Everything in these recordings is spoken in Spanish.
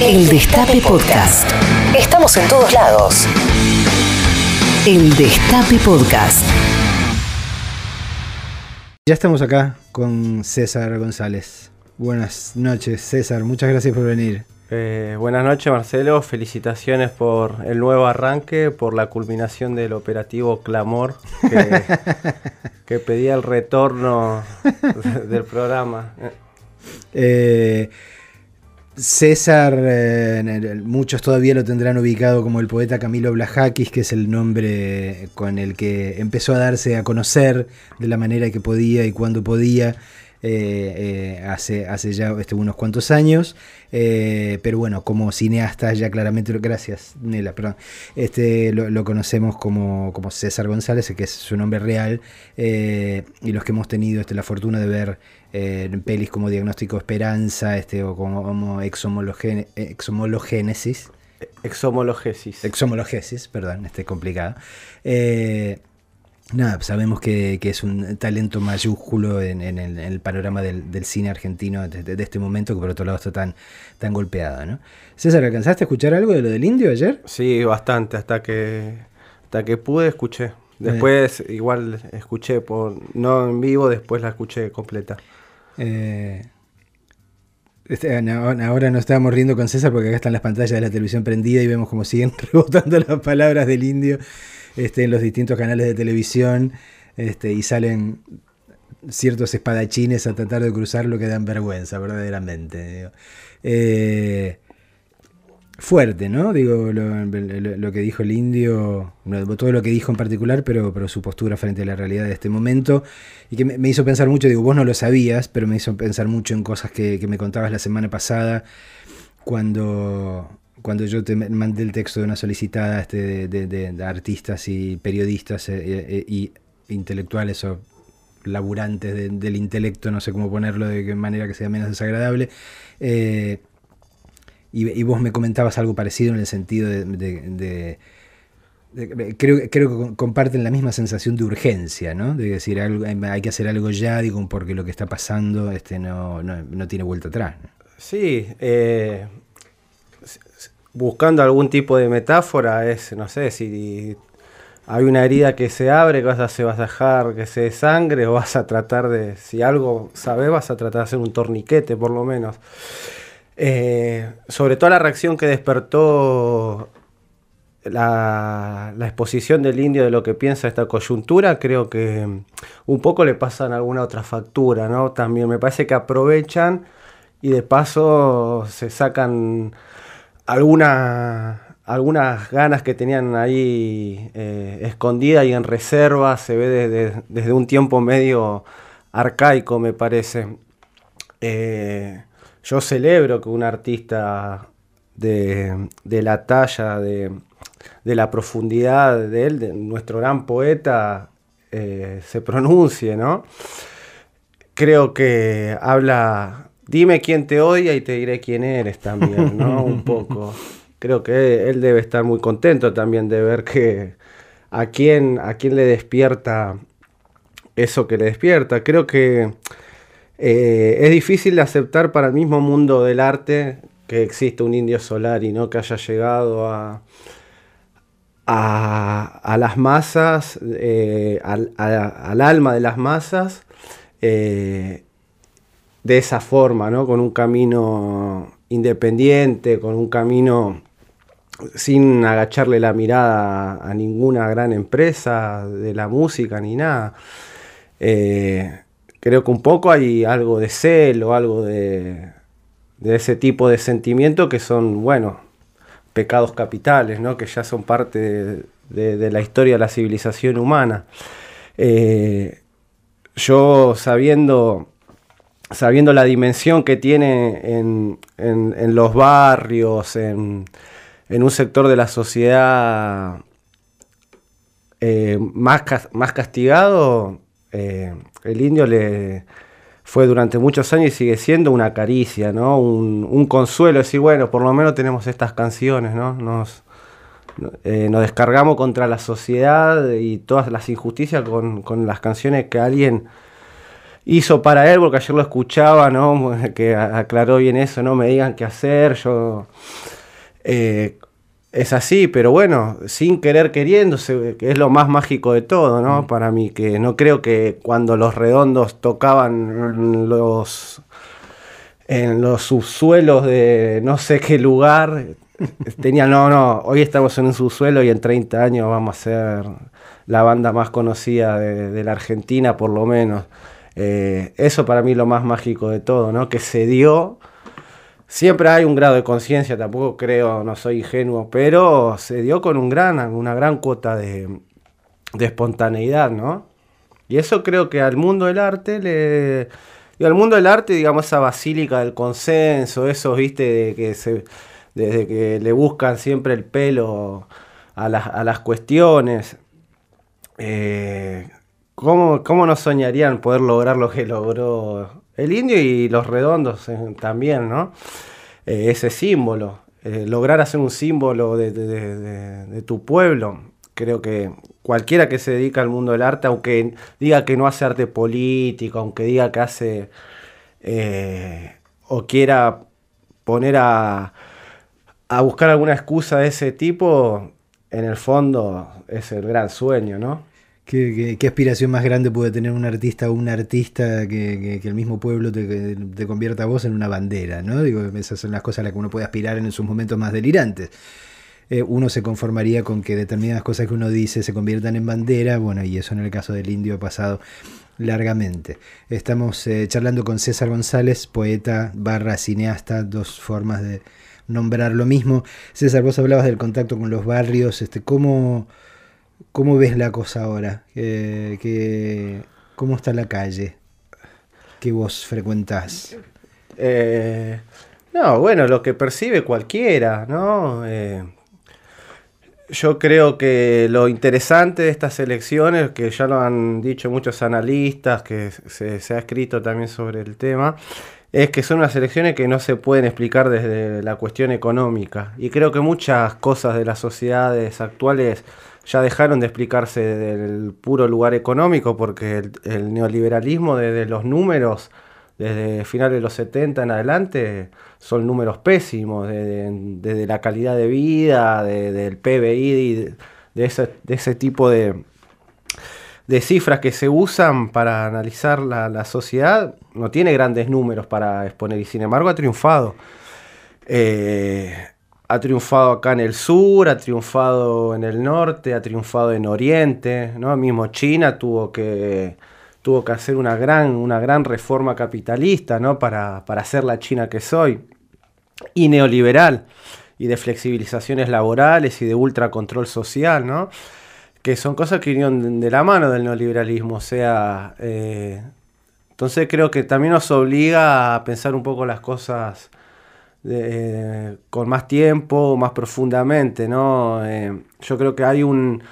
El Destape Podcast. Estamos en todos lados. El Destape Podcast. Ya estamos acá con César González. Buenas noches, César. Muchas gracias por venir. Eh, buenas noches, Marcelo. Felicitaciones por el nuevo arranque, por la culminación del operativo Clamor, que, que pedía el retorno del programa. Eh, César, eh, muchos todavía lo tendrán ubicado como el poeta Camilo Blajakis, que es el nombre con el que empezó a darse a conocer de la manera que podía y cuando podía. Eh, eh, hace, hace ya este, unos cuantos años, pero bueno, como cineasta ya claramente, gracias Nela, perdón, este, lo, conocemos como, como, César González, que es su nombre real, y los que hemos tenido este, la fortuna de ver en pelis como Diagnóstico Esperanza este, o como Exomologénesis. Exomologesis. Exomologesis, perdón, este complicado. Eh, nada, sabemos que, es un talento mayúsculo en, el, panorama del, cine argentino de, este momento, que por otro lado está tan, tan golpeado. ¿no? César, ¿alcanzaste a escuchar algo de lo del indio ayer? Sí, bastante, hasta que, hasta que pude escuché. Después igual escuché por no en vivo, después la escuché completa. Eh, este, ahora nos estábamos riendo con César porque acá están las pantallas de la televisión prendida y vemos como siguen rebotando las palabras del indio este, en los distintos canales de televisión este, y salen ciertos espadachines a tratar de cruzar lo que dan vergüenza, verdaderamente. Eh, fuerte, ¿no? Digo, lo, que dijo el indio, todo lo que dijo en particular, pero, pero su postura frente a la realidad de este momento, y que me, hizo pensar mucho, digo, vos no lo sabías, pero me hizo pensar mucho en cosas que, me contabas la semana pasada, cuando, cuando yo te mandé el texto de una solicitada este, de, artistas y periodistas eh, y intelectuales o laburantes del intelecto, no sé cómo ponerlo de qué manera que sea menos desagradable, eh, y, vos me comentabas algo parecido en el sentido de, creo, creo, que comparten la misma sensación de urgencia, ¿no? De decir, algo, hay que hacer algo ya, digo, porque lo que está pasando este, no, no, tiene vuelta atrás. Sí, eh, buscando algún tipo de metáfora es, no sé, si hay una herida que se abre, vas a, vas a dejar que se sangre o vas a tratar de, si algo sabes, vas a tratar de hacer un torniquete por lo menos. Eh, sobre todo la reacción que despertó la, exposición del indio de lo que piensa esta coyuntura, creo que un poco le pasan alguna otra factura, ¿no? También me parece que aprovechan y de paso se sacan algunas ganas que tenían ahí eh, escondidas y en reserva, se ve desde, un tiempo medio arcaico, me parece. Eh, yo celebro que un artista de, la talla, de, la profundidad de él, de nuestro gran poeta, eh, se pronuncie, ¿no? Creo que habla, dime quién te odia y te diré quién eres también, ¿no? Un poco. Creo que él debe estar muy contento también de ver que a quién, a quién le despierta eso que le despierta. Creo que eh, es difícil de aceptar para el mismo mundo del arte que existe un indio solar y no que haya llegado a, a, las masas, eh, al, alma de las masas, eh, de esa forma, ¿no? con un camino independiente, con un camino sin agacharle la mirada a, ninguna gran empresa de la música ni nada creo que un poco hay algo de celo, algo de, ese tipo de sentimiento que son, bueno, pecados capitales, ¿no? que ya son parte de, la historia de la civilización humana. Eh, yo sabiendo, sabiendo la dimensión que tiene en, los barrios, en, un sector de la sociedad eh, más, más castigado, eh, el indio le fue durante muchos años y sigue siendo una caricia, ¿no? Un, consuelo, decir, bueno, por lo menos tenemos estas canciones, ¿no? Nos, eh, nos descargamos contra la sociedad y todas las injusticias con, las canciones que alguien hizo para él, porque ayer lo escuchaba, ¿no? Que aclaró bien eso, no me digan qué hacer, yo... Eh, es así, pero bueno, sin querer queriéndose, que es lo más mágico de todo, ¿no? Mm. Para mí, que no creo que cuando los redondos tocaban los en los subsuelos de no sé qué lugar, tenían, no, no, hoy estamos en un subsuelo y en 30 años vamos a ser la banda más conocida de, la Argentina, por lo menos. Eh, eso para mí es lo más mágico de todo, ¿no? Que se dio Siempre hay un grado de conciencia, tampoco creo, no soy ingenuo, pero se dio con un gran, una gran cuota de, espontaneidad, ¿no? Y eso creo que al mundo del arte le... Y al mundo del arte, digamos, esa basílica del consenso, eso, viste, de que se, desde que le buscan siempre el pelo a, las, cuestiones. Eh, ¿cómo, ¿Cómo no soñarían poder lograr lo que logró el indio y los redondos eh, también, ¿no? Eh, ese símbolo, eh, lograr hacer un símbolo de, tu pueblo. Creo que cualquiera que se dedica al mundo del arte, aunque diga que no hace arte político, aunque diga que hace o quiera poner a, a buscar alguna excusa de ese tipo, en el fondo es el gran sueño, ¿no? ¿Qué, aspiración más grande puede tener un artista o un artista que, el mismo pueblo te, convierta a vos en una bandera? ¿no? Digo, esas son las cosas a las que uno puede aspirar en sus momentos más delirantes. Eh, uno se conformaría con que determinadas cosas que uno dice se conviertan en bandera, bueno, y eso en el caso del indio ha pasado largamente. Estamos eh, charlando con César González, poeta barra cineasta, dos formas de nombrar lo mismo. César, vos hablabas del contacto con los barrios, este, ¿cómo... ¿Cómo ves la cosa ahora? cómo está la calle que vos frecuentás? Eh, no, bueno, lo que percibe cualquiera, ¿no? Eh, yo creo que lo interesante de estas elecciones, que ya lo han dicho muchos analistas, que se, se, ha escrito también sobre el tema, es que son unas elecciones que no se pueden explicar desde la cuestión económica. Y creo que muchas cosas de las sociedades actuales ya dejaron de explicarse del puro lugar económico porque el, neoliberalismo desde los números, desde finales de los 70 en adelante, son números pésimos, desde la calidad de vida, del PBI, de, ese, de ese tipo de, de cifras que se usan para analizar la, sociedad, no tiene grandes números para exponer y sin embargo ha triunfado. Eh, ha triunfado acá en el sur, ha triunfado en el norte, ha triunfado en Oriente, ¿no? Mismo China tuvo que, tuvo que hacer una gran, una gran reforma capitalista, ¿no? Para, para ser la China que soy. Y neoliberal, y de flexibilizaciones laborales y de ultracontrol social, ¿no? Que son cosas que vinieron de la mano del neoliberalismo, o sea... Eh, entonces creo que también nos obliga a pensar un poco las cosas con más tiempo, más profundamente, ¿no? Eh, yo creo que hay un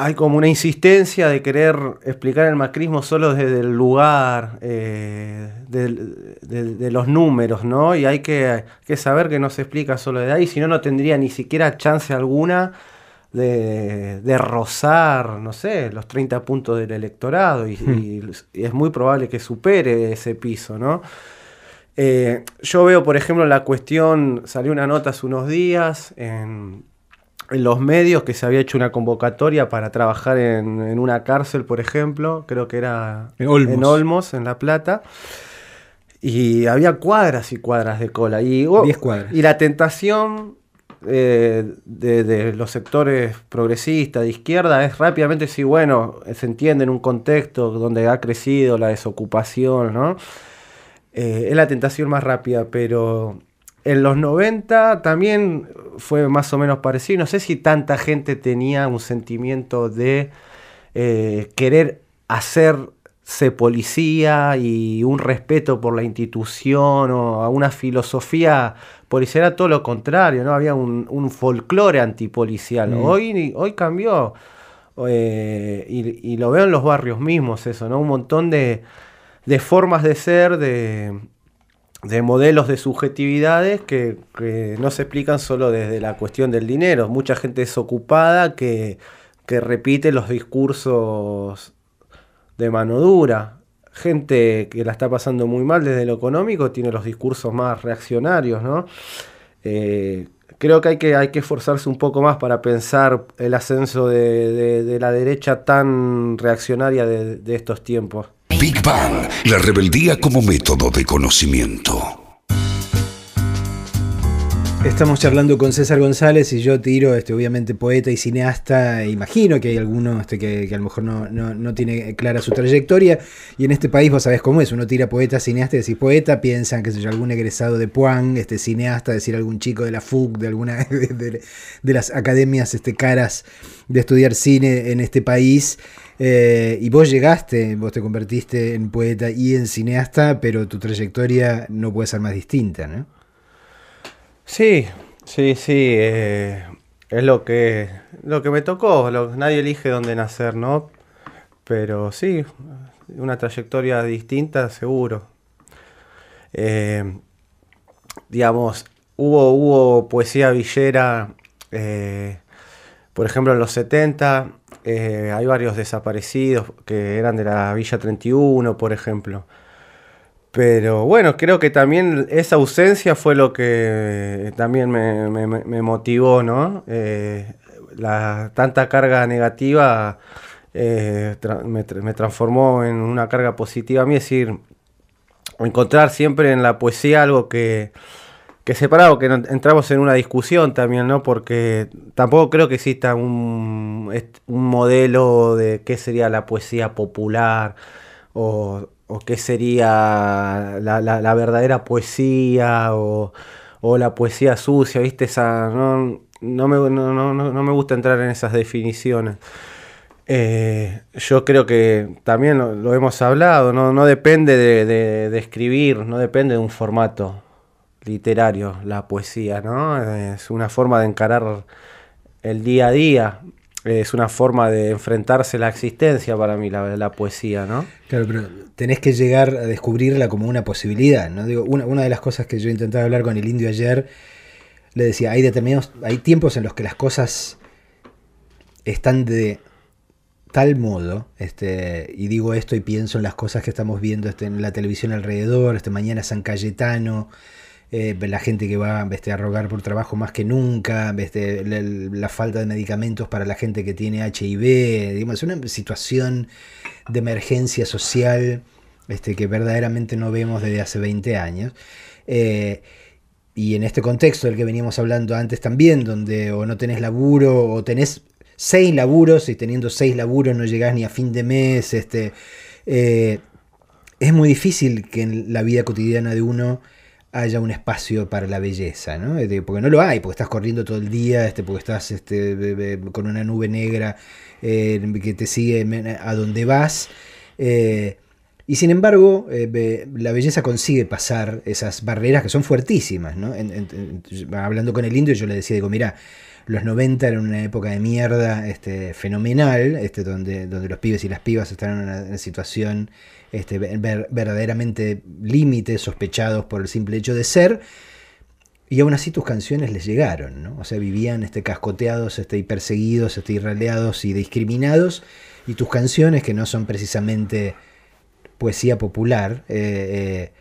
hay como una insistencia de querer explicar el macrismo solo desde el lugar eh, de, los números, ¿no? Y hay que, saber que no se explica solo de ahí, si no, no tendría ni siquiera chance alguna de, rozar, no sé, los 30 puntos del electorado y, hmm. y es muy probable que supere ese piso, ¿no? Eh, yo veo, por ejemplo, la cuestión, salió una nota hace unos días en, los medios que se había hecho una convocatoria para trabajar en, una cárcel, por ejemplo, creo que era en Olmos, en, La Plata. Y había cuadras y cuadras de cola. Y, oh, y la tentación eh, de, los sectores progresistas, de izquierda, es rápidamente si, bueno, se entiende en un contexto donde ha crecido la desocupación, ¿no? Eh, es la tentación más rápida, pero en los 90 también fue más o menos parecido. No sé si tanta gente tenía un sentimiento de eh, querer hacerse policía y un respeto por la institución o a una filosofía policial, era todo lo contrario, ¿no? Había un, folclore antipolicial. Mm. Hoy, hoy cambió. Eh, y, y, lo veo en los barrios mismos eso, ¿no? Un montón de, de formas de ser, de, modelos de subjetividades que, no se explican solo desde la cuestión del dinero. Mucha gente es ocupada que, repite los discursos de mano dura. gente que la está pasando muy mal desde lo económico tiene los discursos más reaccionarios, ¿no? Eh, creo que hay, que hay que esforzarse un poco más para pensar el ascenso de, la derecha tan reaccionaria de estos tiempos. Big Bang, la rebeldía como método de conocimiento. Estamos charlando con César González y yo tiro, este, obviamente poeta y cineasta, imagino que hay alguno este, que, a lo mejor no, tiene clara su trayectoria, y en este país vos sabés cómo es, uno tira poeta, cineasta, y decís poeta, piensan que soy algún egresado de Puan, este, cineasta, decir algún chico de la FUC, de alguna de, las academias este, caras de estudiar cine en este país, eh, y vos llegaste, vos te convertiste en poeta y en cineasta, pero tu trayectoria no puede ser más distinta, ¿no? Sí, sí, sí. Eh, es lo que, lo que me tocó. nadie elige dónde nacer, ¿no? Pero sí, una trayectoria distinta, seguro. Eh, digamos, hubo, hubo poesía villera, por ejemplo, en los 70. Hay varios desaparecidos que eran de la Villa 31, por ejemplo. Pero bueno, creo que también esa ausencia fue lo que también me, motivó, ¿no? Eh, la tanta carga negativa eh, me, transformó en una carga positiva a mí, es decir, encontrar siempre en la poesía algo que, que separado, que entramos en una discusión también, ¿no? Porque tampoco creo que exista un, un modelo de qué sería la poesía popular o o qué sería la, verdadera poesía o, la poesía sucia, ¿viste? Esa, no, no, me, no, me gusta entrar en esas definiciones. Eh, yo creo que también lo, hemos hablado, no, depende de, escribir, no depende de un formato literario la poesía, ¿no? Es una forma de encarar el día a día es una forma de enfrentarse a la existencia para mí, la, poesía, ¿no? Claro, pero tenés que llegar a descubrirla como una posibilidad, ¿no? Digo, una, una de las cosas que yo intentaba hablar con el indio ayer, le decía, hay determinados, hay tiempos en los que las cosas están de tal modo, este, y digo esto y pienso en las cosas que estamos viendo este, en la televisión alrededor, este mañana San Cayetano, eh, la gente que va a rogar por trabajo más que nunca, la, falta de medicamentos para la gente que tiene HIV, digamos, es una situación de emergencia social este, que verdaderamente no vemos desde hace 20 años. Eh, y en este contexto del que veníamos hablando antes también, donde o no tenés laburo o tenés seis laburos y teniendo seis laburos no llegás ni a fin de mes, este, eh, es muy difícil que en la vida cotidiana de uno haya un espacio para la belleza, ¿no? Porque no lo hay, porque estás corriendo todo el día, este, porque estás este, con una nube negra eh, que te sigue a donde vas. Eh, y sin embargo, eh, la belleza consigue pasar esas barreras que son fuertísimas, ¿no? hablando con el indio, yo le decía, digo, mira, los 90 eran una época de mierda este, fenomenal, este, donde, donde los pibes y las pibas están en una situación este, verdaderamente límites sospechados por el simple hecho de ser. Y aún así tus canciones les llegaron, ¿no? O sea, vivían este, cascoteados este, y perseguidos, este, y y discriminados. Y tus canciones, que no son precisamente poesía popular, eh,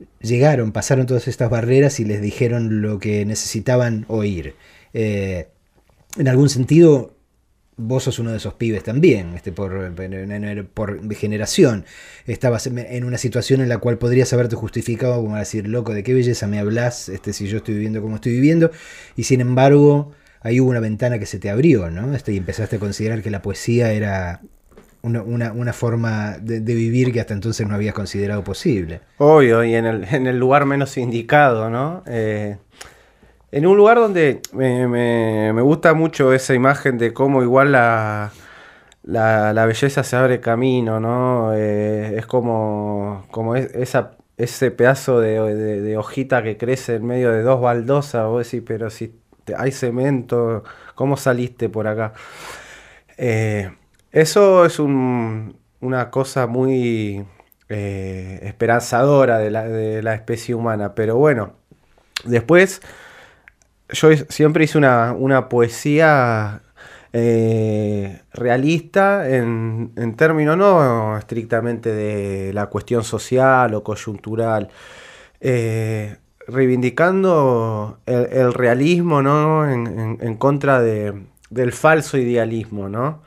eh, llegaron, pasaron todas estas barreras y les dijeron lo que necesitaban oír. Eh, en algún sentido, vos sos uno de esos pibes también, este, por, por generación. Estabas en una situación en la cual podrías haberte justificado como decir, loco, ¿de qué belleza me hablas este, si yo estoy viviendo como estoy viviendo? Y sin embargo, ahí hubo una ventana que se te abrió, ¿no? Este, y empezaste a considerar que la poesía era una, forma de, vivir que hasta entonces no habías considerado posible. Obvio, y en el, en el lugar menos indicado, ¿no? Eh, en un lugar donde me, gusta mucho esa imagen de cómo igual la, la, belleza se abre camino, ¿no? Eh, es como, como esa, ese pedazo de, hojita que crece en medio de dos baldosas, vos decís, pero si hay cemento, ¿cómo saliste por acá? Eh, eso es una cosa muy eh, esperanzadora de la especie humana, pero bueno, después yo siempre hice una, poesía eh, realista en, en términos no estrictamente de la cuestión social o coyuntural, eh, reivindicando el, realismo ¿no? en, contra de, del falso idealismo. ¿no?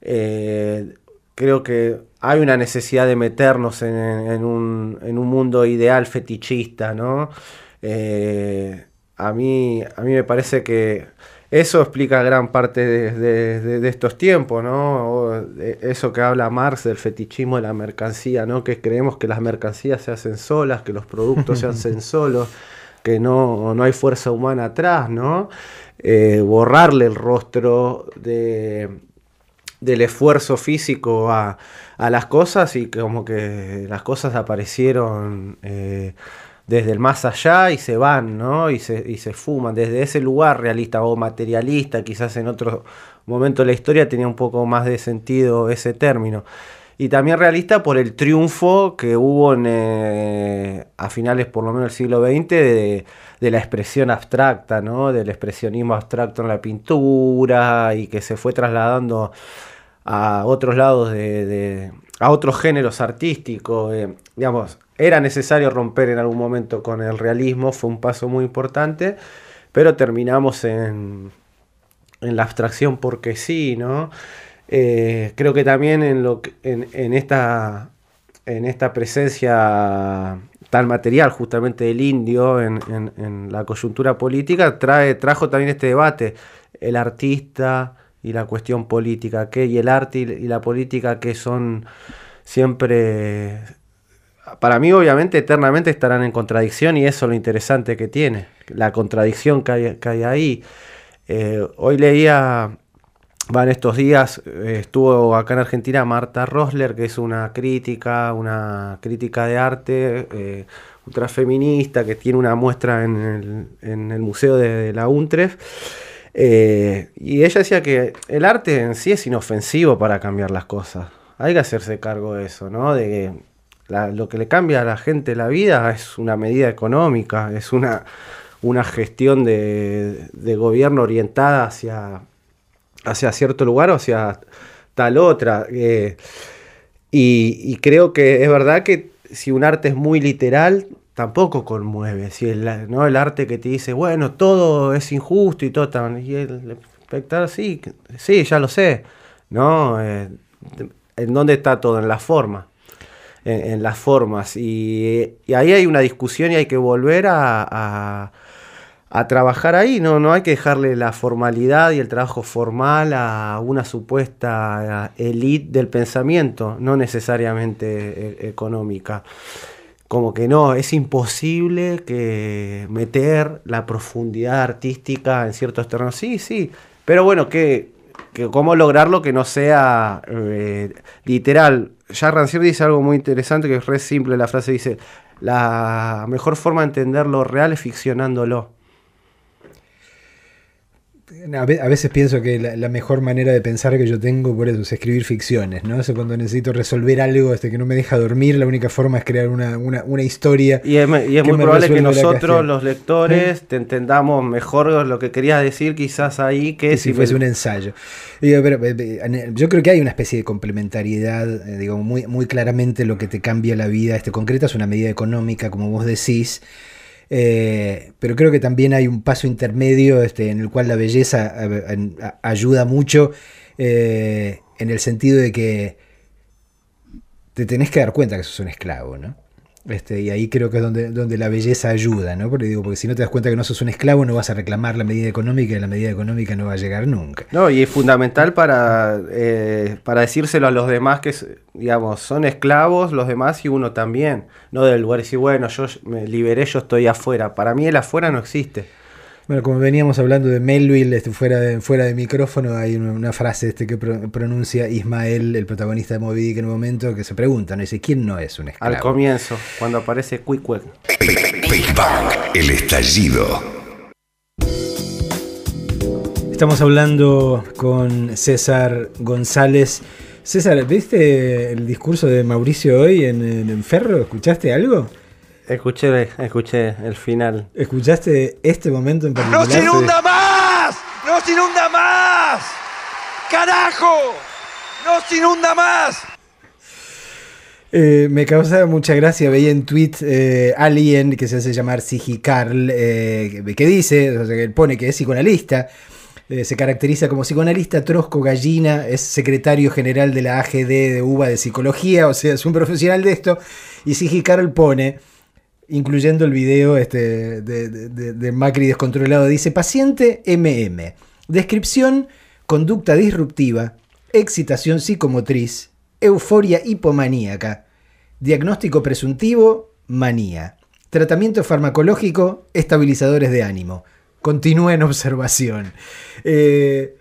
Eh, creo que hay una necesidad de meternos en, un, en un, mundo ideal fetichista. ¿no? A, mí, a mí me parece que eso explica gran parte de, estos tiempos, ¿no? eso que habla Marx del fetichismo de la mercancía, ¿no? Que creemos que las mercancías se hacen solas, que los productos se hacen solos, que no, no hay fuerza humana atrás, ¿no? Eh, borrarle el rostro de, del esfuerzo físico a, las cosas y como que las cosas aparecieron... Eh, desde el más allá y se van, ¿no? Y se, y se fuman. Desde ese lugar realista o materialista, quizás en otro momento de la historia tenía un poco más de sentido ese término. Y también realista por el triunfo que hubo en, eh, a finales por lo menos del siglo XX de, la expresión abstracta, ¿no? Del expresionismo abstracto en la pintura y que se fue trasladando a otros lados de, a otros géneros artísticos. Eh, digamos, era necesario romper en algún momento con el realismo, fue un paso muy importante, pero terminamos en, en la abstracción porque sí, ¿no? Eh, creo que también en, lo, en, esta, en esta presencia tan material justamente del indio en, la coyuntura política, trae, trajo también este debate, el artista y la cuestión política, que y el arte y la política que son siempre para mí obviamente eternamente estarán en contradicción y eso es lo interesante que tiene, la contradicción que hay, ahí. Eh, hoy leía, van estos días, eh, estuvo acá en Argentina Marta Rosler, que es una crítica, una crítica de arte, eh, ultrafeminista, que tiene una muestra en el, Museo de, la UNTREF. y ella decía que el arte en sí es inofensivo para cambiar las cosas. Hay que hacerse cargo de eso, ¿no? De que lo que le cambia a la gente la vida es una medida económica, es una, una gestión de, gobierno orientada hacia, hacia cierto lugar o hacia tal otra. Eh, y, creo que es verdad que si un arte es muy literal, tampoco conmueve. Si el, ¿no? el arte que te dice, bueno, todo es injusto y todo, y el espectador, sí, sí, ya lo sé. ¿no? Eh, ¿En dónde está todo? En la forma en, las formas. Y, ahí hay una discusión y hay que volver a, trabajar ahí. No, no hay que dejarle la formalidad y el trabajo formal a una supuesta élite del pensamiento, no necesariamente e, económica como que no, es imposible que meter la profundidad artística en ciertos terrenos. Sí, sí, pero bueno, que, cómo lograrlo que no sea eh, literal ya Rancière dice algo muy interesante que es re simple la frase, dice, la mejor forma de entender lo real es ficcionándolo. A veces pienso que la, mejor manera de pensar que yo tengo por eso es escribir ficciones, ¿no? Eso cuando necesito resolver algo este, que no me deja dormir, la única forma es crear una, historia. Y es, muy probable que nosotros, los lectores, te entendamos mejor lo que querías decir quizás ahí que, si, fuese un ensayo. yo creo que hay una especie de complementariedad, eh, digo, muy, muy claramente lo que te cambia la vida, este concreta es una medida económica, como vos decís. Eh, pero creo que también hay un paso intermedio este, en el cual la belleza ayuda mucho eh, en el sentido de que te tenés que dar cuenta que sos un esclavo, ¿no? Este, y ahí creo que es donde, donde la belleza ayuda, ¿no? Porque digo, porque si no te das cuenta que no sos un esclavo, no vas a reclamar la medida económica y la medida económica no va a llegar nunca. No, y es fundamental para, eh, para decírselo a los demás que, digamos, son esclavos los demás y uno también. No del lugar decir, bueno, yo me liberé, yo estoy afuera. Para mí el afuera no existe. Bueno, como veníamos hablando de Melville, este, fuera, de, fuera de micrófono, hay una, frase este que pronuncia Ismael, el protagonista de Moby Dick en un momento, que se pregunta, ¿no? dice, ¿quién no es un esclavo? Al comienzo, cuando aparece Quick Quick. el estallido. Estamos hablando con César González. César, ¿viste el discurso de Mauricio hoy en, en Ferro? ¿Escuchaste algo? Escuché, escuché el final. ¿Escuchaste este momento en particular? ¡No se inunda más! ¡No se inunda más! ¡Carajo! ¡Nos inunda más! Eh, me causaba mucha gracia, veía en tweet eh, alguien que se hace llamar Sigi Carl, eh, que dice, o sea, que pone que es psicoanalista, eh, se caracteriza como psicoanalista, trosco, gallina, es secretario general de la AGD de UBA de Psicología, o sea, es un profesional de esto, y Sigi Carl pone, incluyendo el video este, de, de- Macri descontrolado, dice, paciente MM, descripción, conducta disruptiva, excitación psicomotriz, euforia hipomaníaca, diagnóstico presuntivo, manía, tratamiento farmacológico, estabilizadores de ánimo, continúa en observación. Eh,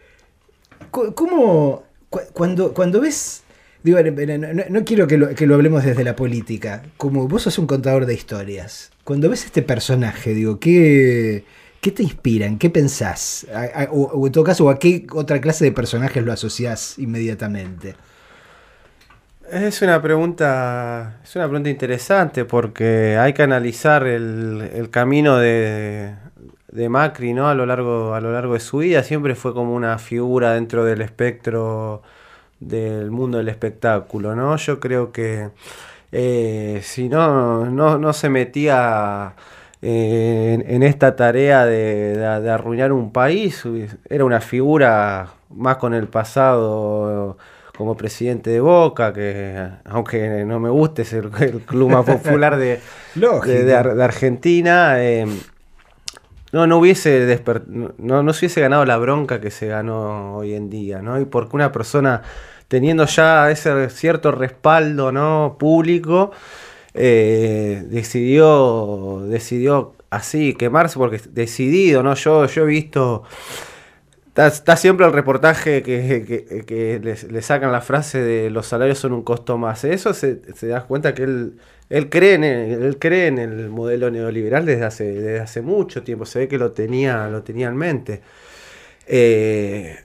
¿Cómo, cu- cuando, cuando ves, digo, no, quiero que lo, que lo hablemos desde la política, como vos sos un contador de historias, cuando ves este personaje, digo, ¿qué, qué te inspiran? ¿Qué pensás? O en todo caso, ¿a qué otra clase de personajes lo asociás inmediatamente? Es una pregunta, es una pregunta interesante porque hay que analizar el, el camino de, de Macri, ¿no? A lo largo, a lo largo de su vida. Siempre fue como una figura dentro del espectro del mundo del espectáculo, ¿no? Yo creo que eh, si no, no, no se metía eh, en, en esta tarea de, de- de arruinar un país, era una figura más con el pasado como presidente de Boca, que aunque no me guste, es el, el club más popular de, de Argentina. eh, no, no hubiese no, no se hubiese ganado la bronca que se ganó hoy en día, ¿no? Y porque una persona teniendo ya ese cierto respaldo, ¿no? público, eh, decidió, decidió así quemarse porque decidido, ¿no? Yo, yo he visto Está, está siempre el reportaje que, que- que le, sacan la frase de los salarios son un costo más. Eso se, se da cuenta que él, él, cree en el, él cree en el modelo neoliberal desde hace, desde hace mucho tiempo. Se ve que lo tenía, lo tenía en mente. Eh,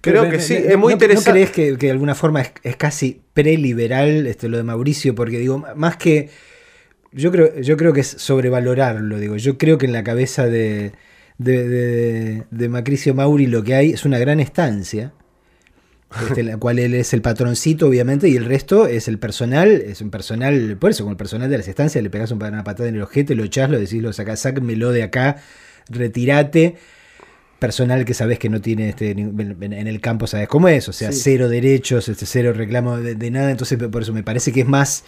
creo que ¿no- sí, es muy ¿no- interesante. ¿No crees que, que de alguna forma es, es casi preliberal este, lo de Mauricio? Porque digo, más que. Yo creo, yo creo que es sobrevalorarlo, digo. Yo creo que en la cabeza de, de, de- de Mauricio Mauri lo que hay es una gran estancia. este, la cual él es el patroncito, obviamente, y el resto es el personal, es un personal, por eso, con el personal de las estancias, le pegas un- una patada en el ojete, lo echás, lo decís, lo sacás, sácmelo de acá, retirate, personal que sabes que no tiene este en el campo, sabes cómo es, o sea, Sí. cero derechos, este, cero reclamo de, de nada, entonces por eso me parece que es más,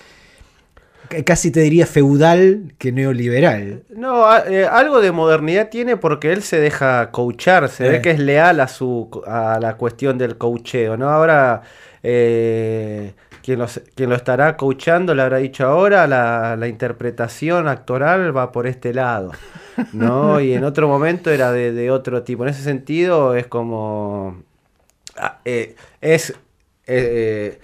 casi te diría feudal que neoliberal. No, a- eh, algo de modernidad tiene porque él se deja coachar, se Eh. ve que es leal a su a la cuestión del coacheo, ¿no? Ahora eh, quien, los- quien lo estará coachando le habrá dicho ahora la, la interpretación actoral va por este lado, ¿no? Y en otro momento era de, de otro tipo. En ese sentido es como ah, eh, es eh,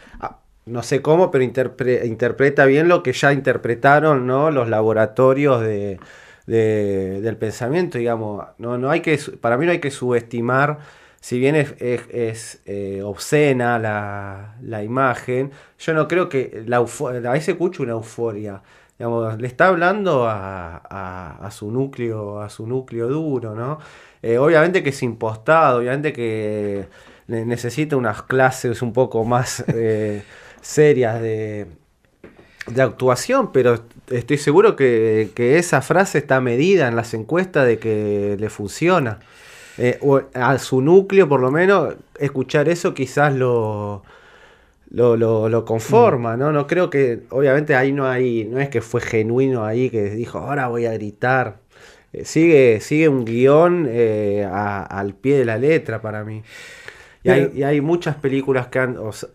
no sé cómo, pero interpre- interpreta bien lo que ya interpretaron ¿no? los laboratorios de, de- del pensamiento, digamos. No, no hay que, para mí no hay que subestimar, si bien es, es- eh, obscena la, la imagen, yo no creo que la a veces escucho una euforia. Digamos, le está hablando a, a- a su núcleo, a su núcleo duro, ¿no? Eh, obviamente que es impostado, obviamente que ne- necesita unas clases un poco más eh, serias de, de actuación, pero estoy seguro que, que esa frase está medida en las encuestas de que le funciona. Eh, o a su núcleo, por lo menos, escuchar eso quizás lo, lo, lo- lo conforma, ¿no? No creo que, obviamente ahí no hay, no es que fue genuino ahí que dijo, ahora voy a gritar. Eh, sigue, sigue un guion eh, a- al pie de la letra para mí. Y hay, y hay muchas películas que han... o sea,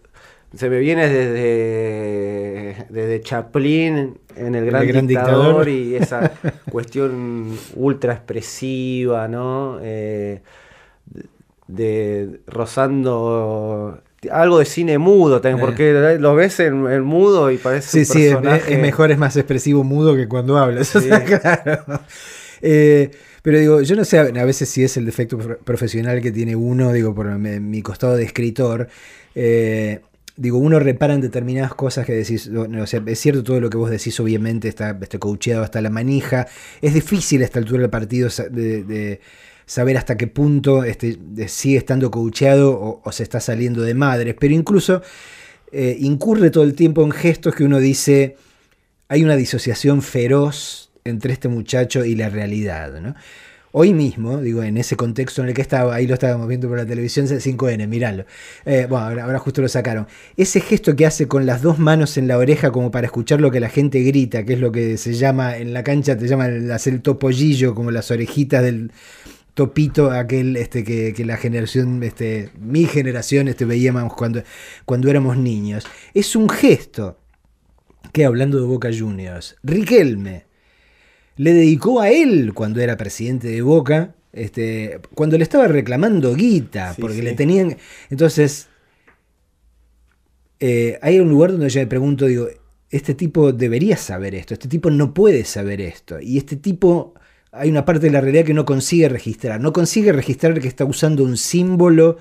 se me viene desde, desde Chaplin en El Gran, Gran Dictador, Dictador. y esa cuestión ultra expresiva, ¿no? Eh, de rozando algo de cine mudo también, Eh. porque lo ves en, en mudo y parece Sí, un sí, es, personaje. es mejor, es más expresivo mudo que cuando hablas. o Sí. sea, claro. Eh, pero digo, yo no sé a veces si es el defecto pro- profesional que tiene uno, digo, por mi, mi costado de escritor. eh, digo, uno repara en determinadas cosas que decís, o sea, es cierto todo lo que vos decís, obviamente está, está coacheado hasta la manija, es difícil a esta altura del partido de, saber hasta qué punto este, sigue estando coacheado o, se está saliendo de madres, pero incluso eh, incurre todo el tiempo en gestos que uno dice, hay una disociación feroz entre este muchacho y la realidad, ¿no? Hoy mismo, digo, en ese contexto en el que estaba, ahí lo estábamos viendo por la televisión 5N, miralo. Eh, bueno, ahora, justo lo sacaron. Ese gesto que hace con las dos manos en la oreja como para escuchar lo que la gente grita, que es lo que se llama en la cancha, te llaman hacer el topollillo, como las orejitas del topito aquel este que, la generación este mi generación este veíamos cuando cuando éramos niños es un gesto que hablando de Boca Juniors Riquelme le dedicó a él cuando era presidente de Boca, este, cuando le estaba reclamando guita, porque le tenían... Entonces, eh, hay un lugar donde yo me pregunto, digo, este tipo debería saber esto, este tipo no puede saber esto, y este tipo, hay una parte de la realidad que no consigue registrar, no consigue registrar que está usando un símbolo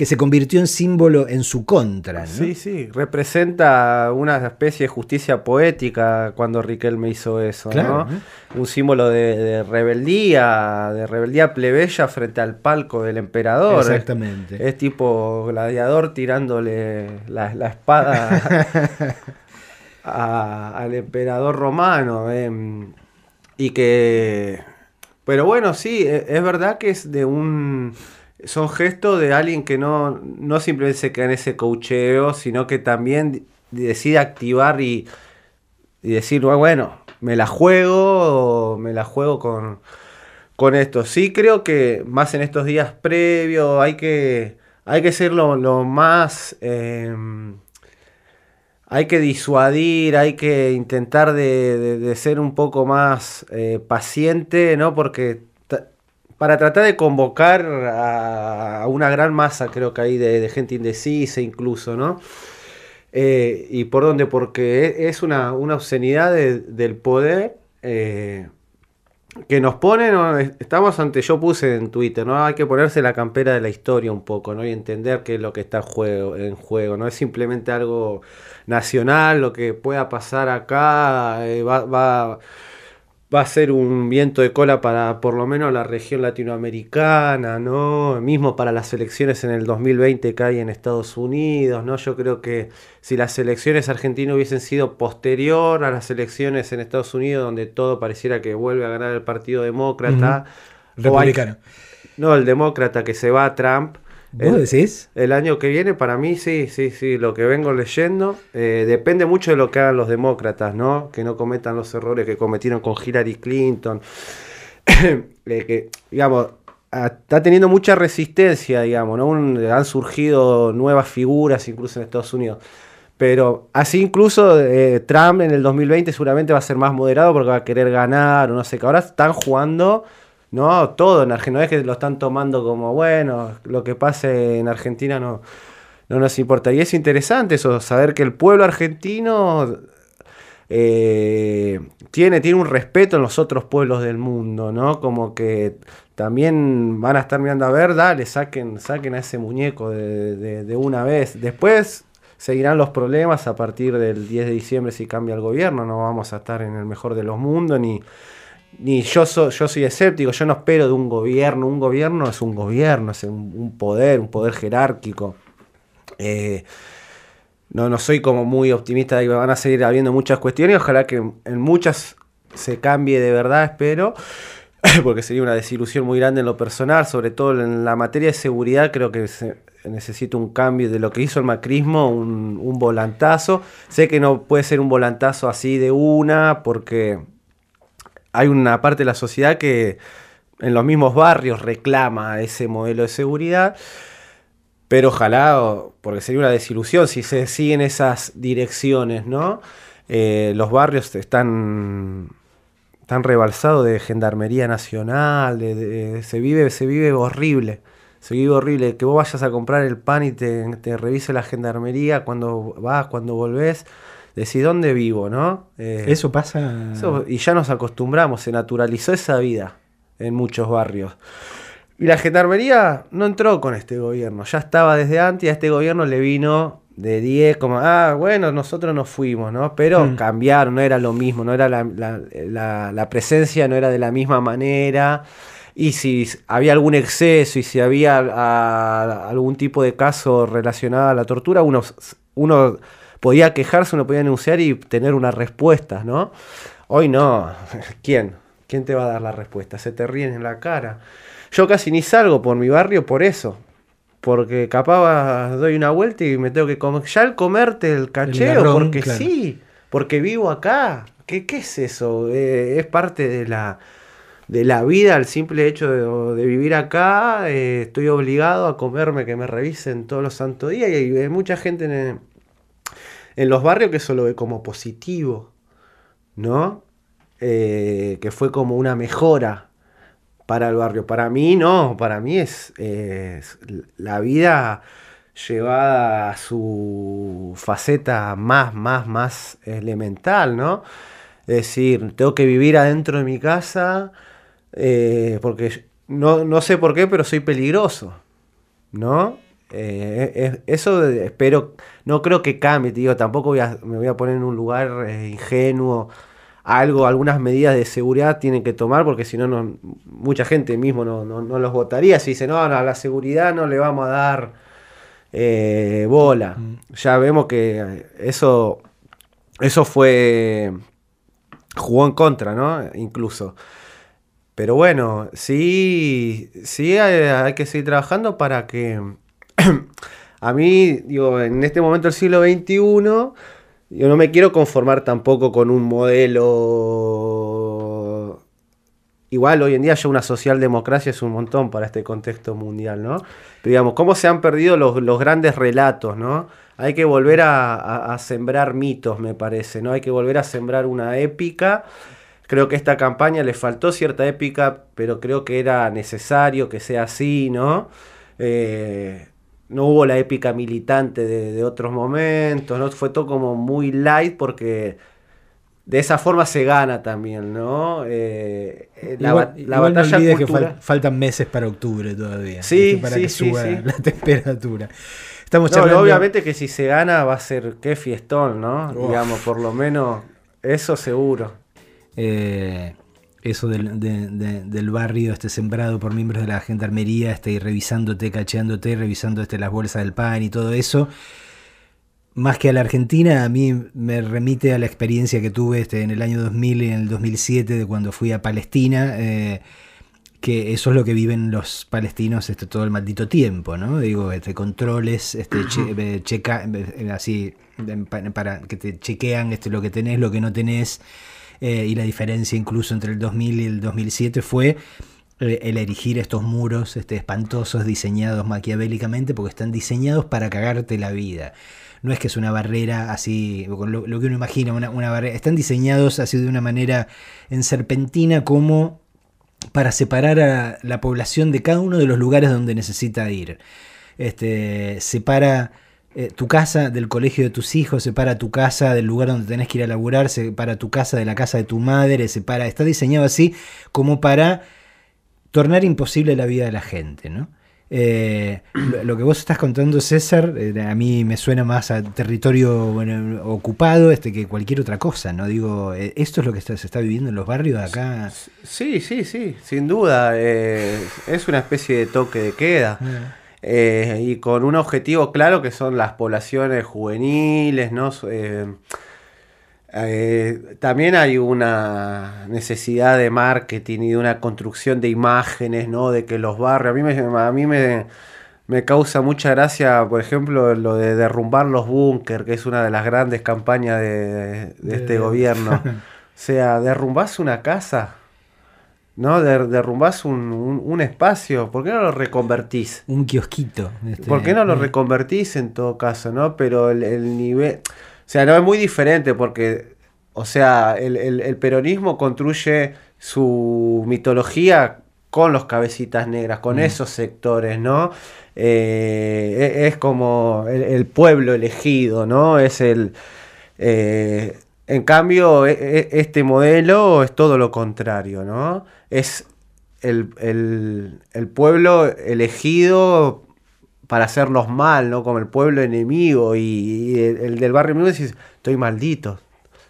que se convirtió en símbolo en su contra. Sí, sí, representa una especie de justicia poética cuando Riquelme hizo eso, ¿no? Un símbolo de, rebeldía, de rebeldía plebeya frente al palco del emperador. Exactamente. Es, tipo gladiador tirándole la, espada al emperador romano. Em, y que... Pero bueno, sí, e, es verdad que es de un son gestos de alguien que no, no simplemente se queda en ese cocheo, sino que también decide activar y, decir, bueno, me la juego, me la juego con, con esto. Sí creo que más en estos días previos hay que, hay que ser lo, más... Em, hay que disuadir, hay que intentar de, ser un poco más eh, paciente, ¿no? Porque para tratar de convocar a, una gran masa, creo que hay de, gente indecisa incluso, ¿no? Eh, ¿Y por dónde? Porque e, es una, obscenidad del poder eh, que nos pone, estamos ante, yo puse en Twitter, ¿no? Hay que ponerse la campera de la historia un poco, ¿no? Y entender qué es lo que está en juego, en juego no es simplemente algo nacional, lo que pueda pasar acá eh, va va a ser un viento de cola para por lo menos la región latinoamericana, ¿no? Mismo para las elecciones en el 2020 que hay en Estados Unidos, ¿no? Yo creo que si las elecciones argentinas hubiesen sido posterior a las elecciones en Estados Unidos, donde todo pareciera que vuelve a ganar el Partido Demócrata, republicano. no, el demócrata que se va a Trump, ¿Vos decís? El año que viene, para mí, sí, sí, sí, lo que vengo leyendo. Eh, depende mucho de lo que hagan los demócratas, ¿no? Que no cometan los errores que cometieron con Hillary Clinton. Eh, que, digamos, está teniendo mucha resistencia, digamos, ¿no? han surgido nuevas figuras incluso en Estados Unidos. Pero así incluso eh, Trump en el 2020 seguramente va a ser más moderado porque va a querer ganar o no sé qué. Ahora están jugando no, todo en Argentina. No es que lo están tomando como, bueno, lo que pase en Argentina no, no nos importa. Y es interesante eso, saber que el pueblo argentino eh, tiene, tiene un respeto en los otros pueblos del mundo, ¿no? Como que también van a estar mirando a ver, dale, saquen, saquen a ese muñeco de, de una vez. Después seguirán los problemas a partir del 10 de diciembre si cambia el gobierno, no vamos a estar en el mejor de los mundos ni ni yo, soy yo soy escéptico, yo no espero de un gobierno, un gobierno es un gobierno, es un, poder, un poder jerárquico. Eh, no, no soy como muy optimista de que van a seguir habiendo muchas cuestiones, ojalá que en muchas se cambie de verdad, espero, porque sería una desilusión muy grande en lo personal, sobre todo en la materia de seguridad, creo que se necesita un cambio de lo que hizo el macrismo, un volantazo. Sé que no puede ser un volantazo así de una, porque hay una parte de la sociedad que en los mismos barrios reclama ese modelo de seguridad, pero ojalá, porque sería una desilusión si se siguen esas direcciones, ¿no? Eh, los barrios están, están rebalsados de gendarmería nacional, se, vive, se vive horrible. Se vive horrible. Que vos vayas a comprar el pan y te, te revise la gendarmería cuando vas, cuando volvés decir dónde vivo, ¿no? Eh, eso pasa. y ya nos acostumbramos, se naturalizó esa vida en muchos barrios. Y la gendarmería no entró con este gobierno, ya estaba desde antes y a este gobierno le vino de 10, como, ah, bueno, nosotros nos fuimos, ¿no? Pero Mm. cambiaron, no era lo mismo, no era la, la- la- la presencia, no era de la misma manera. Y si había algún exceso y si había algún tipo de caso relacionado a la tortura, uno, uno podía quejarse, uno podía denunciar y tener una respuesta, ¿no? Hoy no. ¿Quién? ¿Quién te va a dar la respuesta? Se te ríen en la cara. Yo casi ni salgo por mi barrio por eso. Porque capaz doy una vuelta y me tengo que comer. Ya el comerte el cacheo, garrón, porque claro. sí, porque vivo acá. ¿Qué, qué es eso? Eh, es parte de la, de la vida, el simple hecho de, de vivir acá. eh, estoy obligado a comerme que me revisen todos los santos días. Y hay, hay mucha gente en, en los barrios que eso lo ve como positivo, ¿no? Eh, que fue como una mejora para el barrio. Para mí no, para mí es, es la vida llevada a su faceta más, más, más elemental, ¿no? Es decir, tengo que vivir adentro de mi casa eh, porque no, no sé por qué, pero soy peligroso, ¿no? Eh, es- eso espero, no creo que cambie, te digo, tampoco voy a- me voy a poner en un lugar eh, ingenuo. Algo, algunas medidas de seguridad tienen que tomar porque si no, mucha gente mismo no, no, no los votaría. Si dice, no, no, a la seguridad no le vamos a dar eh, bola. Ya vemos que eso, eso fue, jugó en contra, ¿no? Incluso. Pero bueno, sí, sí hay, hay que seguir trabajando para que a mí, digo, en este momento del siglo XXI, yo no me quiero conformar tampoco con un modelo... Igual hoy en día ya una socialdemocracia es un montón para este contexto mundial, ¿no? Pero digamos, ¿cómo se han perdido los, los grandes relatos, ¿no? Hay que volver a, sembrar mitos, me parece, ¿no? Hay que volver a sembrar una épica. Creo que esta campaña le faltó cierta épica, pero creo que era necesario que sea así, ¿no? Eh, no hubo la épica militante de, de otros momentos, ¿no? Fue todo como muy light porque de esa forma se gana también, ¿no? Eh, eh, la, igual, la igual batalla que fal- faltan meses para octubre todavía. Sí, para sí, que sí, suba sí. la temperatura. Estamos No, charlando. obviamente que si se gana va a ser qué fiestón, ¿no? Uf. Digamos, por lo menos eso seguro. eh, eso del, de- de- del barrio este sembrado por miembros de la gendarmería, este, y revisándote, cacheándote, revisando este, las bolsas del pan y todo eso. Más que a la Argentina, a mí me remite a la experiencia que tuve este, en el año 2000 y en el 2007 de cuando fui a Palestina, eh, que eso es lo que viven los palestinos este, todo el maldito tiempo, ¿no? Digo, este, controles, este, che- eh, checa, eh, así, para que te chequean este, lo que tenés, lo que no tenés, eh, y la diferencia incluso entre el 2000 y el 2007 fue eh, el erigir estos muros este, espantosos diseñados maquiavélicamente porque están diseñados para cagarte la vida. No es que es una barrera así, lo, que uno imagina, una, una barrera. Están diseñados así de una manera en serpentina como para separar a la población de cada uno de los lugares donde necesita ir. Este, separa eh, tu casa del colegio de tus hijos, separa tu casa del lugar donde tenés que ir a laburar, separa tu casa de la casa de tu madre, separa, está diseñado así como para tornar imposible la vida de la gente, ¿no? Eh, lo, que vos estás contando, César, eh, a mí me suena más a territorio bueno, ocupado este, que cualquier otra cosa, ¿no? Digo, eh, esto es lo que está- se está viviendo en los barrios de acá. Sí, sí, sí, sin duda. es una especie de toque de queda. Eh, y con un objetivo claro que son las poblaciones juveniles, ¿no? Eh, eh, también hay una necesidad de marketing y de una construcción de imágenes, ¿no? De que los barrios, a mí me, a mí me, me causa mucha gracia, por ejemplo, lo de derrumbar los búnker, que es una de las grandes campañas de, de este De- gobierno. O sea, derrumbás una casa, ¿no? Der- derrumbás un, un- un espacio, ¿por qué no lo reconvertís? Un kiosquito. este, ¿Por qué no lo eh, reconvertís en todo caso, no? Pero el, el nivel... O sea, no es muy diferente porque, o sea, el, el- el peronismo construye su mitología con los cabecitas negras, con esos sectores, ¿no? Eh, e- es como el, el pueblo elegido, ¿no? Es el... eh, en cambio, e- e- este modelo es todo lo contrario, ¿no? Es el, el- el pueblo elegido para hacernos mal, ¿no? Como el pueblo enemigo y, el, del barrio enemigo dice, estoy maldito,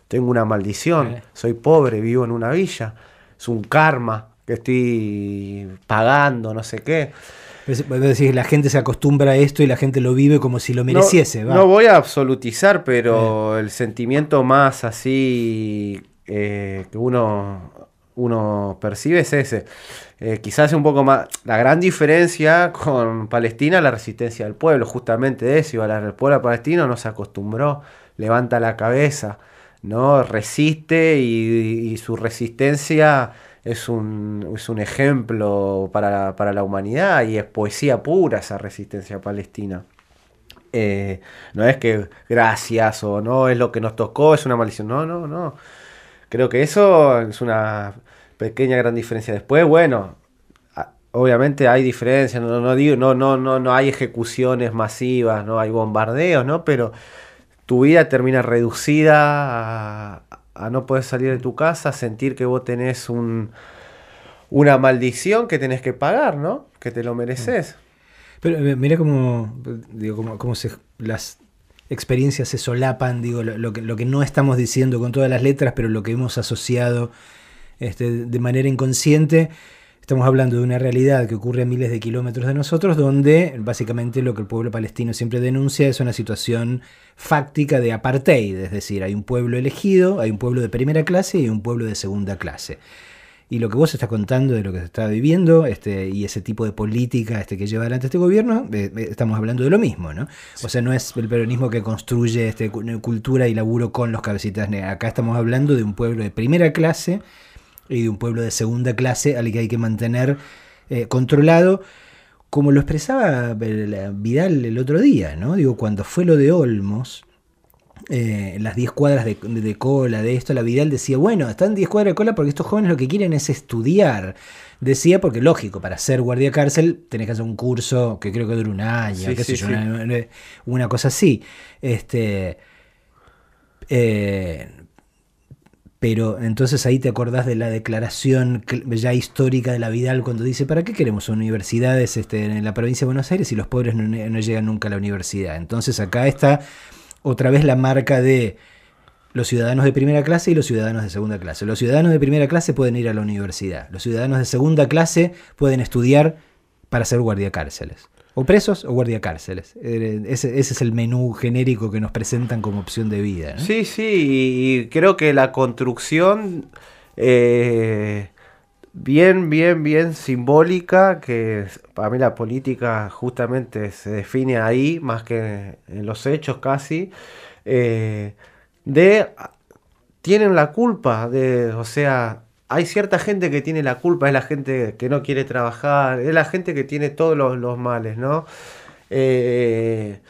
tengo una maldición, soy pobre, vivo en una villa, es un karma que estoy pagando, no sé qué. Decís, la gente se acostumbra a esto y la gente lo vive como si lo mereciese. No, voy a absolutizar, pero el sentimiento más así eh, que uno, uno percibe es ese. Eh, quizás un poco más. La gran diferencia con Palestina, la resistencia del pueblo, justamente de eso. El pueblo palestino no se acostumbró, levanta la cabeza, ¿no? resiste y su resistencia es un, es un ejemplo para, la humanidad y es poesía pura esa resistencia palestina. Eh, no es que gracias o no es lo que nos tocó, es una maldición. No, no, no. Creo que eso es una pequeña gran diferencia. Después, bueno, obviamente hay diferencias, no, no, no, no, no, no hay ejecuciones masivas, no hay bombardeos, ¿no? Pero tu vida termina reducida a, a no poder salir de tu casa, sentir que vos tenés un, una maldición que tenés que pagar, ¿no? Que te lo mereces. Pero eh, mira cómo, digo, cómo, se, las experiencias se solapan, digo, lo, que, lo que no estamos diciendo con todas las letras, pero lo que hemos asociado este, de manera inconsciente. Estamos hablando de una realidad que ocurre a miles de kilómetros de nosotros, donde básicamente lo que el pueblo palestino siempre denuncia es una situación fáctica de apartheid, es decir, hay un pueblo elegido, hay un pueblo de primera clase y un pueblo de segunda clase. Y lo que vos estás contando de lo que se está viviendo este, y ese tipo de política este, que lleva adelante este gobierno, eh, eh, estamos hablando de lo mismo, ¿no? O sea, no es el peronismo que construye este, cultura y laburo con los cabecitas negras. Acá estamos hablando de un pueblo de primera clase y de un pueblo de segunda clase al que hay que mantener eh, controlado, como lo expresaba Vidal el otro día, ¿no? Digo, cuando fue lo de Olmos, eh, las 10 cuadras de, cola, de esto, la Vidal decía, bueno, están 10 cuadras de cola porque estos jóvenes lo que quieren es estudiar. Decía, porque lógico, para ser guardia cárcel tenés que hacer un curso que creo que dura un año, qué sé yo, una, cosa así. Este, eh, pero entonces ahí te acordás de la declaración ya histórica de la Vidal cuando dice, ¿para qué queremos universidades este, en la provincia de Buenos Aires si los pobres no, llegan nunca a la universidad? Entonces acá está otra vez la marca de los ciudadanos de primera clase y los ciudadanos de segunda clase. Los ciudadanos de primera clase pueden ir a la universidad, los ciudadanos de segunda clase pueden estudiar para ser guardia cárceles. O presos o guardia cárceles. Eh, ese, es el menú genérico que nos presentan como opción de vida. Sí, sí, y creo que la construcción eh, bien, bien, bien simbólica, que para mí la política justamente se define ahí, más que en los hechos casi, eh, de tienen la culpa de, o sea, hay cierta gente que tiene la culpa, es la gente que no quiere trabajar, es la gente que tiene todos los, males, ¿no? Eh,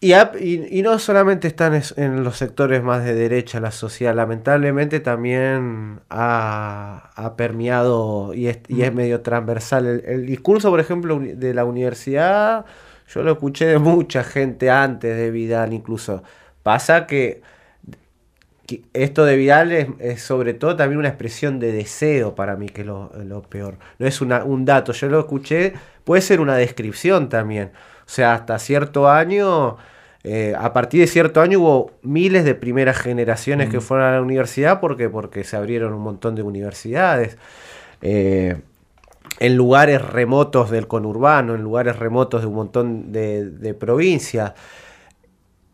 y, no solamente están en los sectores más de derecha la sociedad, lamentablemente también ha, permeado y es, mm. medio transversal. El, el, discurso, por ejemplo, de la universidad, yo lo escuché de mucha gente antes de Vidal incluso. Pasa que esto de Vidal es, sobre todo también una expresión de deseo para mí, que es lo, peor. No es un dato, yo lo escuché, puede ser una descripción también. O sea, hasta cierto año, eh, a partir de cierto año hubo miles de primeras generaciones que fueron a la universidad porque, porque se abrieron un montón de universidades. Eh, en lugares remotos del conurbano, en lugares remotos de un montón de, de provincias.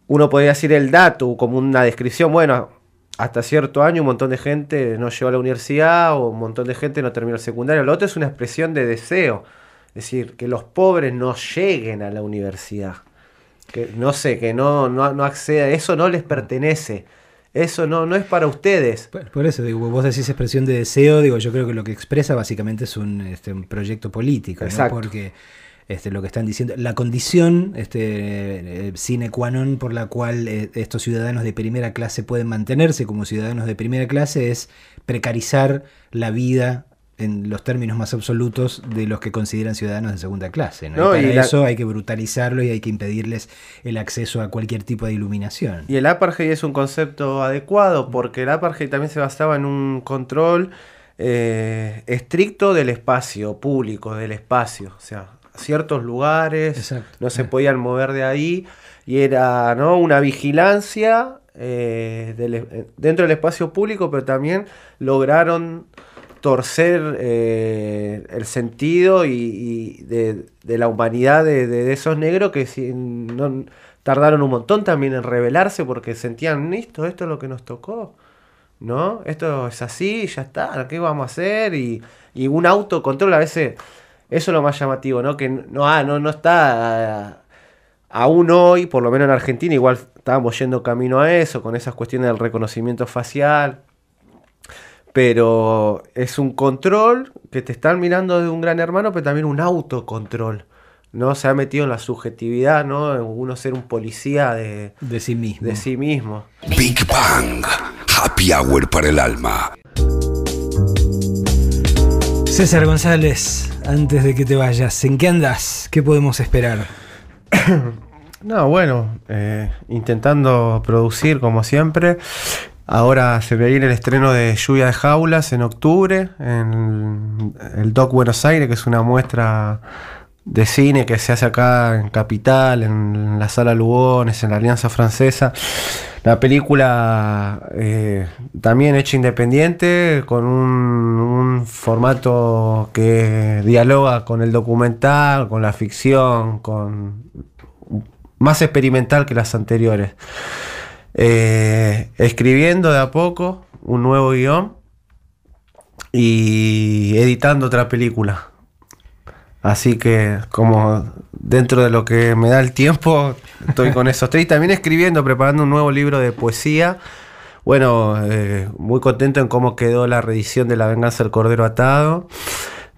Uno podría decir el dato como una descripción, bueno, hasta cierto año un montón de gente no llegó a la universidad o un montón de gente no terminó el secundario. Lo otro es una expresión de deseo. Es decir, que los pobres no lleguen a la universidad. Que no sé, que no, no, no acceda. Eso no les pertenece. Eso no, no es para ustedes. Por, eso, digo, vos decís expresión de deseo, digo, yo creo que lo que expresa básicamente es un, este, proyecto político, Exacto. Porque este, lo que están diciendo, la condición este, eh, sine qua non por la cual eh, estos ciudadanos de primera clase pueden mantenerse como ciudadanos de primera clase es precarizar la vida en los términos más absolutos de los que consideran ciudadanos de segunda clase. y para eso hay que brutalizarlo y hay que impedirles el acceso a cualquier tipo de iluminación. Y el apartheid es un concepto adecuado porque el apartheid también se basaba en un control eh, estricto del espacio público, del espacio. O sea, ciertos lugares, Exacto. no se Eh. podían mover de ahí, y era ¿no? una vigilancia eh, del eh, dentro del espacio público, pero también lograron torcer eh, el sentido y, y de, de la humanidad de, de esos negros que si no, tardaron un montón también en rebelarse porque sentían esto, esto es lo que nos tocó. ¿no? Esto es así, ya está, ¿qué vamos a hacer? Y, y un autocontrol a veces, eso es lo más llamativo, ¿no? Que no, ah, no, no está ah, aún hoy, por lo menos en Argentina, igual estábamos yendo camino a eso, con esas cuestiones del reconocimiento facial. Pero es un control que te están mirando de un gran hermano, pero también un autocontrol. ¿no? Se ha metido en la subjetividad, ¿no? En uno ser un policía de, De sí mismo. de sí mismo. Big Bang. Happy Hour para el alma. César González, antes de que te vayas, ¿en qué andas? ¿Qué podemos esperar? No, bueno, eh, intentando producir como siempre. Ahora se viene el estreno de Lluvia de Jaulas en octubre en el Doc Buenos Aires, que es una muestra de cine que se hace acá en Capital, en la Sala Lugones, en la Alianza Francesa. La película eh, también hecha independiente, con un, formato que dialoga con el documental, con la ficción, con más experimental que las anteriores. Eh, escribiendo de a poco un nuevo guion y editando otra película. Así que como dentro de lo que me da el tiempo, estoy con esos tres. Y también escribiendo, preparando un nuevo libro de poesía. Bueno, eh, muy contento en cómo quedó la reedición de La venganza del Cordero Atado,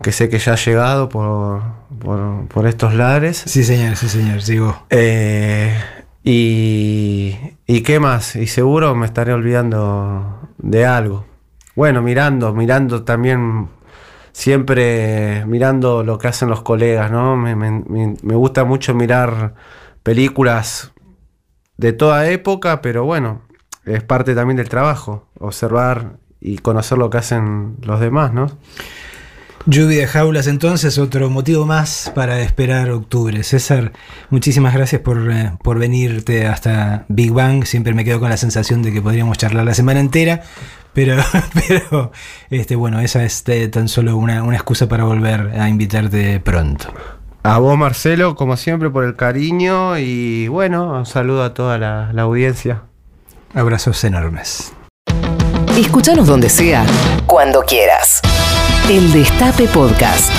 que sé que ya ha llegado por, por, por estos lares. Sí, señor, sí, señor, sigo. Eh, y, ¿Y qué más? Y seguro me estaré olvidando de algo. Bueno, mirando, mirando también, siempre mirando lo que hacen los colegas, ¿no? Me, me- gusta mucho mirar películas de toda época, pero bueno, es parte también del trabajo, observar y conocer lo que hacen los demás, ¿no? Lluvia de jaulas, entonces, otro motivo más para esperar octubre. César, muchísimas gracias por, eh, por venirte hasta Big Bang. Siempre me quedo con la sensación de que podríamos charlar la semana entera, pero, pero este, bueno, esa es tan solo una, una excusa para volver a invitarte pronto. A vos, Marcelo, como siempre, por el cariño y bueno, un saludo a toda la, la audiencia. Abrazos enormes. Escúchanos donde sea, cuando quieras. El Destape Podcast.